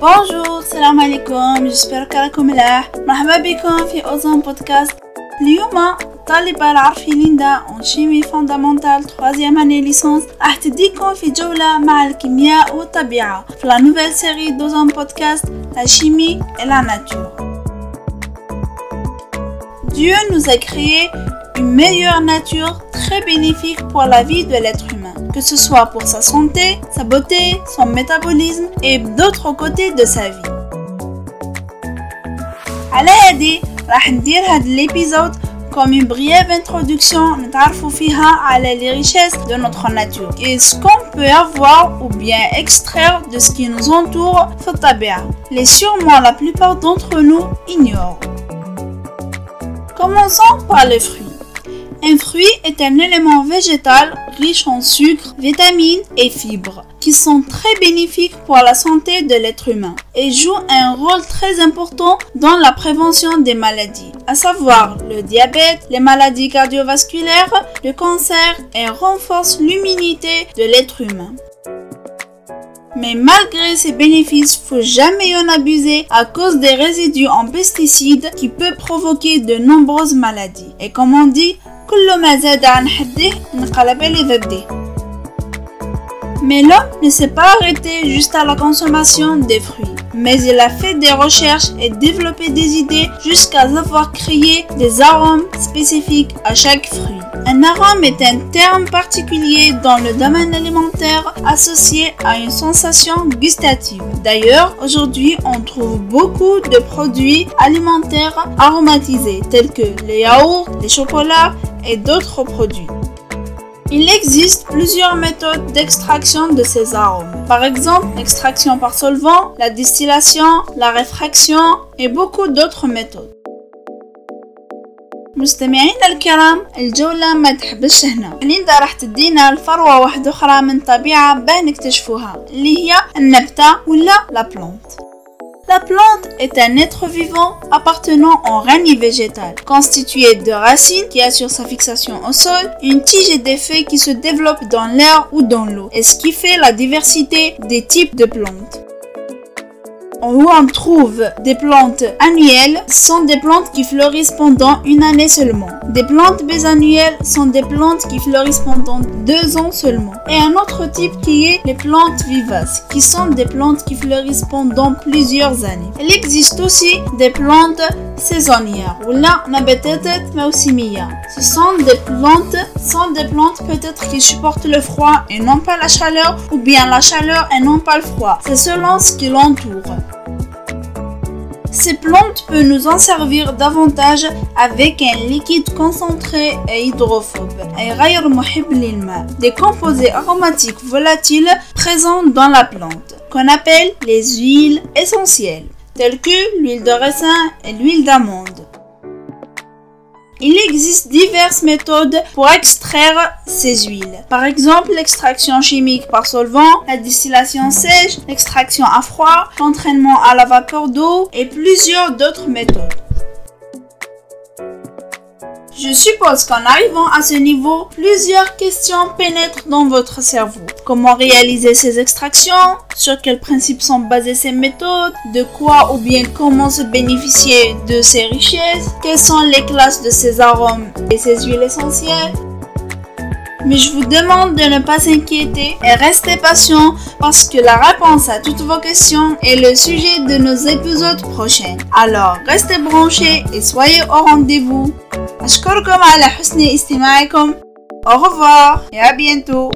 بونجور السلام عليكم جسبر راكم ملاح مرحبا بكم في اوزون بودكاست اليوم الطالبة العرفي ليندا اون شيمي فوندامونتال تخوازيام اني ليسونس راح تديكم في جولة مع الكيمياء والطبيعة في لا نوفيل سيري دوزون بودكاست لا شيمي et la nature. Dieu nous a créé une meilleure nature très bénéfique pour la vie de l'être humain, que ce soit pour sa santé, sa beauté, son métabolisme et d'autres côtés de sa vie. على هادي راح ندير هاد l'épisode comme une brève introduction نتعرفوا فيها على les richesses de notre nature et ce qu'on peut avoir ou bien extraire de ce qui nous entoure في الطبيعة les sûrement la plupart d'entre nous ignorent. Commençons par les fruits. Un fruit est un élément végétal riche en sucre, vitamines et fibres qui sont très bénéfiques pour la santé de l'être humain et jouent un rôle très important dans la prévention des maladies, à savoir le diabète, les maladies cardiovasculaires, le cancer et renforcent l'immunité de l'être humain. Mais malgré ces bénéfices, faut jamais en abuser à cause des résidus en pesticides qui peuvent provoquer de nombreuses maladies. Et comme on dit, mais l'homme ne s'est pas arrêté juste à la consommation des fruits, mais il a fait des recherches et développé des idées jusqu'à avoir créé des arômes spécifiques à chaque fruit. Un arôme est un terme particulier dans le domaine alimentaire associé à une sensation gustative. D'ailleurs, aujourd'hui, on trouve beaucoup de produits alimentaires aromatisés tels que les yaourts, les chocolats et d'autres produits. Il existe plusieurs méthodes d'extraction de ces arômes. Par exemple, l'extraction par solvant, la distillation, la réfraction et beaucoup d'autres méthodes. مستمعينا الكرام الجولة ما تحبش هنا ليندا راح تدينا الفروة واحدة أخرى من طبيعة باه نكتشفوها اللي هي النبتة ولا لا بلونت La plante est un être vivant appartenant au règne végétal, constitué de racines qui assurent sa fixation au sol, une tige et des feuilles qui se développent dans l'air ou dans l'eau, et ce qui fait la diversité des types de plantes où on trouve des plantes annuelles sont des plantes qui fleurissent pendant une année seulement. Des plantes bisannuelles sont des plantes qui fleurissent pendant deux ans seulement. Et un autre type qui est les plantes vivaces, qui sont des plantes qui fleurissent pendant plusieurs années. Il existe aussi des plantes saisonnières, ou là, Ce sont des plantes, sont des plantes peut-être qui supportent le froid et non pas la chaleur, ou bien la chaleur et non pas le froid. C'est selon ce qui l'entoure. Ces plantes peuvent nous en servir davantage avec un liquide concentré et hydrophobe, des composés aromatiques volatiles présents dans la plante, qu'on appelle les huiles essentielles, telles que l'huile de raisin et l'huile d'amande. Il existe diverses méthodes pour extraire ces huiles. Par exemple, l'extraction chimique par solvant, la distillation sèche, l'extraction à froid, l'entraînement à la vapeur d'eau et plusieurs d'autres méthodes. Je suppose qu'en arrivant à ce niveau, plusieurs questions pénètrent dans votre cerveau. Comment réaliser ces extractions? Sur quels principes sont basées ces méthodes? De quoi ou bien comment se bénéficier de ces richesses? Quelles sont les classes de ces arômes et ces huiles essentielles? Mais je vous demande de ne pas s'inquiéter et rester patient parce que la réponse à toutes vos questions est le sujet de nos épisodes prochains. Alors, restez branchés et soyez au rendez-vous. أشكركم على حسن استماعكم. أوغوفا يا بينتو.